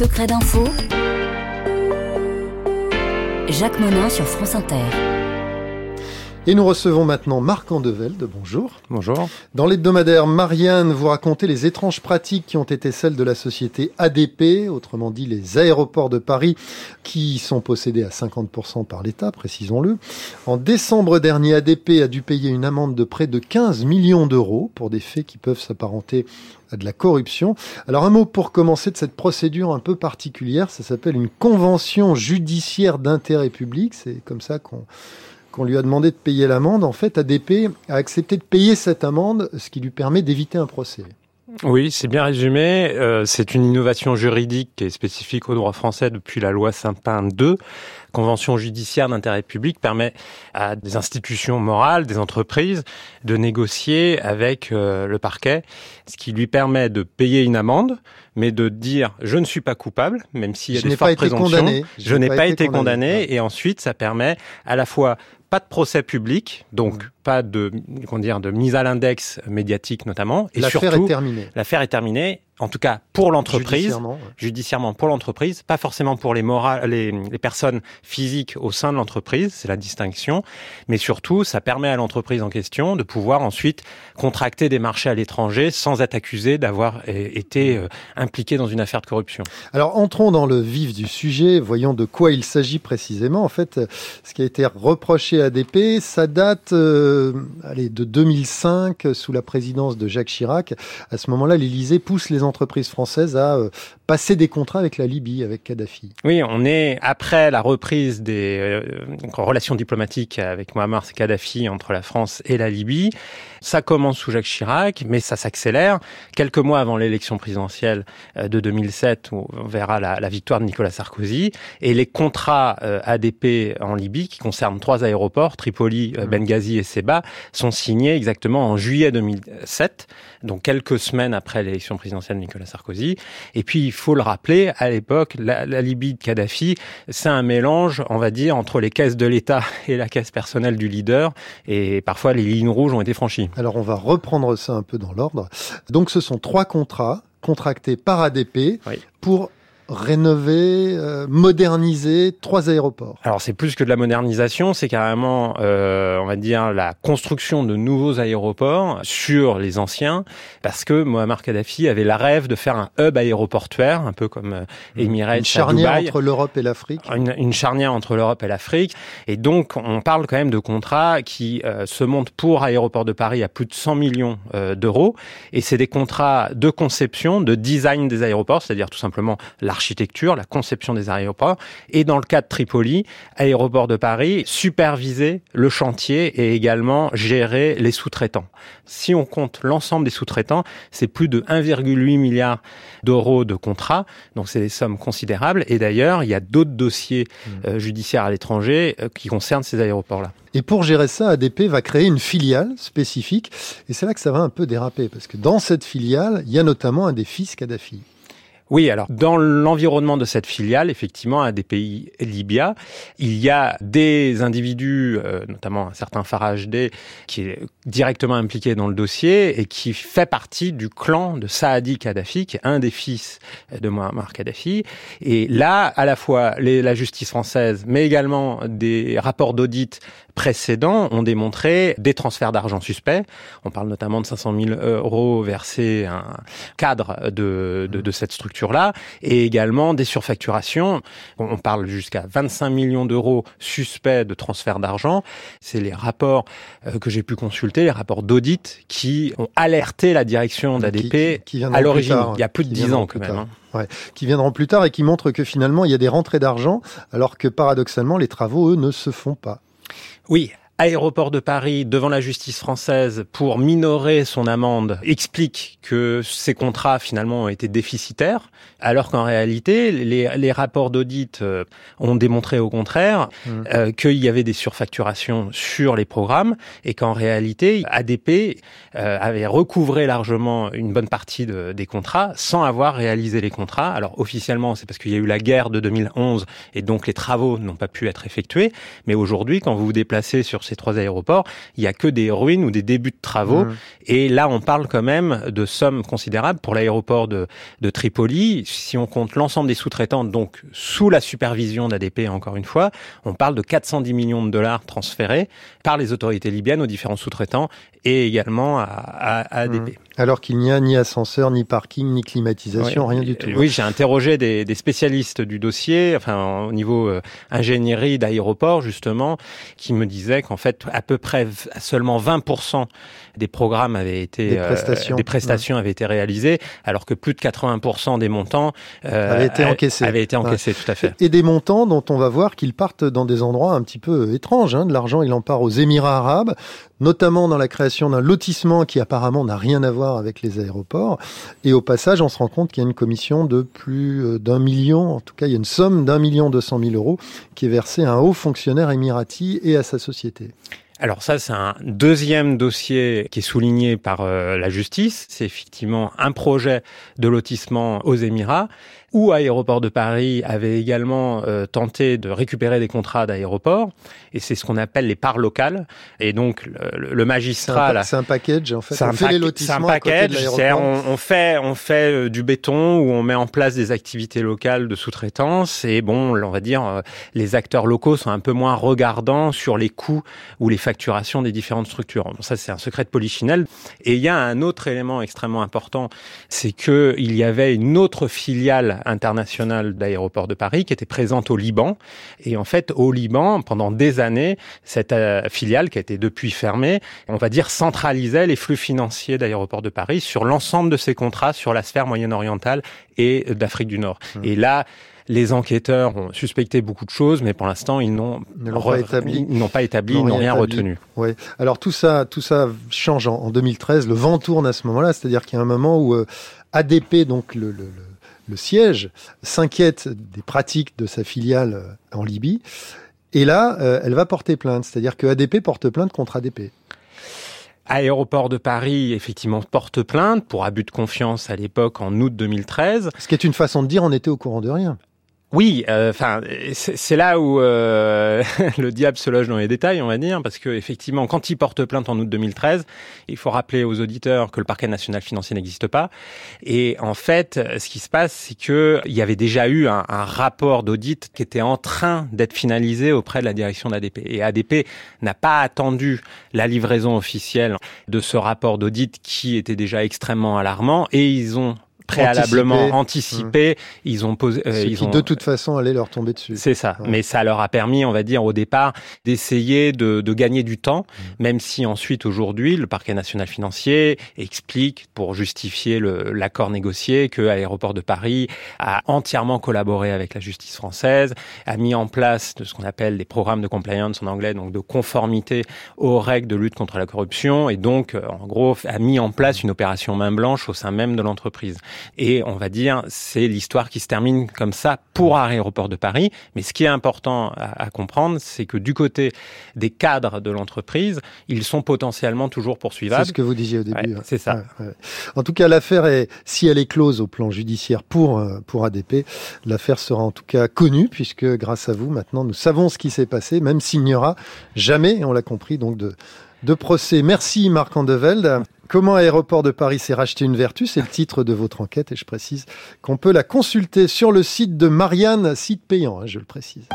secrets d'info. Jacques Monin sur France Inter. Et nous recevons maintenant Marc Andevelde. Bonjour. Bonjour. Dans l'hebdomadaire Marianne, vous racontez les étranges pratiques qui ont été celles de la société ADP, autrement dit les aéroports de Paris, qui sont possédés à 50% par l'État, précisons-le. En décembre dernier, ADP a dû payer une amende de près de 15 millions d'euros pour des faits qui peuvent s'apparenter à de la corruption. Alors un mot pour commencer de cette procédure un peu particulière, ça s'appelle une convention judiciaire d'intérêt public, c'est comme ça qu'on qu'on lui a demandé de payer l'amende, en fait, ADP a accepté de payer cette amende, ce qui lui permet d'éviter un procès. Oui, c'est bien résumé. Euh, c'est une innovation juridique qui est spécifique au droit français depuis la loi Saint-Pin II. Convention judiciaire d'intérêt public permet à des institutions morales, des entreprises, de négocier avec euh, le parquet, ce qui lui permet de payer une amende, mais de dire je ne suis pas coupable, même s'il y a je des fortes présomptions. Je, je n'ai pas, été condamné, condamné. et ensuite ça permet à la fois pas de procès public, donc mmh. pas de, comment dire, de mise à l'index médiatique notamment. Et l'affaire est terminée. L'affaire est terminée en tout cas pour l'entreprise, judiciairement, ouais. judiciairement, pour l'entreprise, pas forcément pour les, morales, les, les personnes physiques au sein de l'entreprise, c'est la distinction, mais surtout ça permet à l'entreprise en question de pouvoir ensuite contracter des marchés à l'étranger sans être accusé d'avoir été euh, impliqué dans une affaire de corruption. Alors entrons dans le vif du sujet, voyons de quoi il s'agit précisément. En fait, ce qui a été reproché à ADP, ça date euh, allez, de 2005 sous la présidence de Jacques Chirac. À ce moment-là, l'Élysée pousse les entreprises françaises à euh, passer des contrats avec la Libye, avec Kadhafi. Oui, on est après la reprise des euh, relations diplomatiques avec Mohamed Kadhafi entre la France et la Libye. Ça commence sous Jacques Chirac, mais ça s'accélère. Quelques mois avant l'élection présidentielle euh, de 2007, où on verra la, la, victoire de Nicolas Sarkozy, et les contrats euh, ADP en Libye, qui concernent trois aéroports, Tripoli, euh, Benghazi et Seba, sont signés exactement en juillet 2007, donc quelques semaines après l'élection présidentielle de Nicolas Sarkozy. Et puis, il faut le rappeler, à l'époque, la, la, Libye de Kadhafi, c'est un mélange, on va dire, entre les caisses de l'État et la caisse personnelle du leader, et parfois les lignes rouges ont été franchies. Alors on va reprendre ça un peu dans l'ordre. Donc ce sont trois contrats contractés par ADP oui. pour rénover, euh, moderniser trois aéroports. Alors c'est plus que de la modernisation, c'est carrément, euh, on va dire, la construction de nouveaux aéroports sur les anciens, parce que Mohamed Kadhafi avait la rêve de faire un hub aéroportuaire, un peu comme euh, Emirates Une charnière entre l'Europe et l'Afrique. Une, une, charnière entre l'Europe et l'Afrique. Et donc on parle quand même de contrats qui euh, se montent pour Aéroport de Paris à plus de 100 millions euh, d'euros. Et c'est des contrats de conception, de design des aéroports, c'est-à-dire tout simplement l'architecture l'architecture, la conception des aéroports, et dans le cas de Tripoli, aéroport de Paris, superviser le chantier et également gérer les sous-traitants. Si on compte l'ensemble des sous-traitants, c'est plus de 1,8 milliard d'euros de contrats, donc c'est des sommes considérables. Et d'ailleurs, il y a d'autres dossiers euh, judiciaires à l'étranger euh, qui concernent ces aéroports-là. Et pour gérer ça, ADP va créer une filiale spécifique. Et c'est là que ça va un peu déraper, parce que dans cette filiale, il y a notamment un des fils Kadhafi. Oui, alors dans l'environnement de cette filiale, effectivement, à des pays Libya, il y a des individus, euh, notamment un certain Farage D, qui est directement impliqué dans le dossier et qui fait partie du clan de Saadi Kadhafi, qui est un des fils de Muammar Kadhafi. Et là, à la fois la justice française, mais également des rapports d'audit précédents ont démontré des transferts d'argent suspects. On parle notamment de 500 000 euros versés à un cadre de, de, de cette structure-là, et également des surfacturations. On parle jusqu'à 25 millions d'euros suspects de transfert d'argent. C'est les rapports que j'ai pu consulter, les rapports d'audit, qui ont alerté la direction d'ADP à l'origine, il y a plus de 10 ans quand même. Hein. Ouais, qui viendront plus tard et qui montrent que finalement il y a des rentrées d'argent, alors que paradoxalement les travaux, eux, ne se font pas. Oui, Aéroport de Paris devant la justice française pour minorer son amende explique que ces contrats finalement ont été déficitaires, alors qu'en réalité les, les rapports d'audit euh, ont démontré au contraire mmh. euh, qu'il y avait des surfacturations sur les programmes et qu'en réalité ADP euh, avait recouvré largement une bonne partie de, des contrats sans avoir réalisé les contrats. Alors officiellement c'est parce qu'il y a eu la guerre de 2011 et donc les travaux n'ont pas pu être effectués, mais aujourd'hui quand vous vous déplacez sur ces trois aéroports, il y a que des ruines ou des débuts de travaux. Mmh. Et là, on parle quand même de sommes considérables pour l'aéroport de, de Tripoli. Si on compte l'ensemble des sous-traitants, donc sous la supervision d'ADP, encore une fois, on parle de 410 millions de dollars transférés par les autorités libyennes aux différents sous-traitants et également à, à, ADP. Mmh. Alors qu'il n'y a ni ascenseur, ni parking, ni climatisation, rien du tout. Oui, j'ai interrogé des, des, spécialistes du dossier, enfin au niveau euh, ingénierie d'aéroport justement, qui me disaient qu'en fait à peu près seulement 20% des programmes avaient été des euh, des prestations avaient été réalisées, alors que plus de 80% des montants euh, avaient été encaissés. Avaient été encaissés, tout à fait. Et des montants dont on va voir qu'ils partent dans des endroits un petit peu étranges. Hein. De l'argent, il en part aux Émirats arabes, notamment dans la création d'un lotissement qui apparemment n'a rien à voir avec les aéroports. Et au passage, on se rend compte qu'il y a une commission de plus euh, d'un million, en tout cas, il y a une somme d'un million deux cent mille euros qui est versée à un haut fonctionnaire émirati et à sa société. Alors ça, c'est un deuxième dossier qui est souligné par euh, la justice. C'est effectivement un projet de lotissement aux Émirats ou Aéroport de Paris avait également euh, tenté de récupérer des contrats d'aéroport, et c'est ce qu'on appelle les parts locales. Et donc le, le magistrat, c'est un, package en fait. C'est un, fait un package. On, on, fait on fait euh, du béton où on met en place des activités locales de sous-traitance. Et bon, on va dire euh, les acteurs locaux sont un peu moins regardants sur les coûts ou les facturations des différentes structures. Ça c'est un secret de. Et il y a un autre élément extrêmement important, c'est que il y avait une autre filiale internationale d'aéroport de Paris qui était présente au Liban. Et en fait, au Liban, pendant des années, cette euh, filiale qui a été depuis fermée, on va dire, centralisait les flux financiers d'aéroport de Paris sur l'ensemble de ses contrats sur la sphère moyen-orientale et d'Afrique du Nord. Mmh. Et là, les enquêteurs ont suspecté beaucoup de choses, mais pour l'instant, ils n'ont pas établi, ils n'ont pas établi, ils n'ont rien retenu. Oui. Alors tout ça, tout ça change en, 2013. Le vent tourne à ce moment-là, c'est-à-dire qu'il y a un moment où euh, ADP, donc le, le, le siège, s'inquiète des pratiques de sa filiale euh, en Libye. Et là, euh, elle va porter plainte. C'est-à-dire que ADP porte plainte contre ADP. Aéroport de Paris, effectivement, porte plainte pour abus de confiance à l'époque en août 2013. Ce qui est une façon de dire on était au courant de rien. Oui, euh, enfin, c'est là où euh, le diable se loge dans les détails, on va dire, parce que effectivement, quand il porte plainte en août 2013, il faut rappeler aux auditeurs que le parquet national financier n'existe pas. Et en fait, ce qui se passe, c'est que il y avait déjà eu un, rapport d'audit qui était en train d'être finalisé auprès de la direction d'ADP. Et ADP n'a pas attendu la livraison officielle de ce rapport d'audit qui était déjà extrêmement alarmant, et ils ont préalablement anticipé. Ils ont posé. Euh, ils qui ont... de toute façon allait leur tomber dessus. C'est ça. Mais ça leur a permis, on va dire, au départ, d'essayer de, de, gagner du temps, mmh. même si ensuite, aujourd'hui, le parquet national financier explique, pour justifier l'accord négocié, que Aéroport de Paris a entièrement collaboré avec la justice française, a mis en place de ce qu'on appelle des programmes de compliance en anglais, donc de conformité aux règles de lutte contre la corruption, et donc, euh, en gros, a mis en place une opération main blanche au sein même de l'entreprise. Et on va dire, c'est l'histoire qui se termine comme ça pour Aéroport de Paris. Mais ce qui est important à, comprendre, c'est que du côté des cadres de l'entreprise, ils sont potentiellement toujours poursuivables. C'est ce que vous disiez au début. Ouais, c'est ça. Ouais, ouais. En tout cas, l'affaire est, si elle est close au plan judiciaire pour, euh, pour ADP, l'affaire sera en tout cas connue puisque grâce à vous, maintenant, nous savons ce qui s'est passé, même s'il n'y aura jamais, on l'a compris, donc de, de procès. Merci Marc Andevelde. Comment Aéroport de Paris s'est racheté une vertu C'est le titre de votre enquête et je précise qu'on peut la consulter sur le site de Marianne, site payant, hein, je le précise.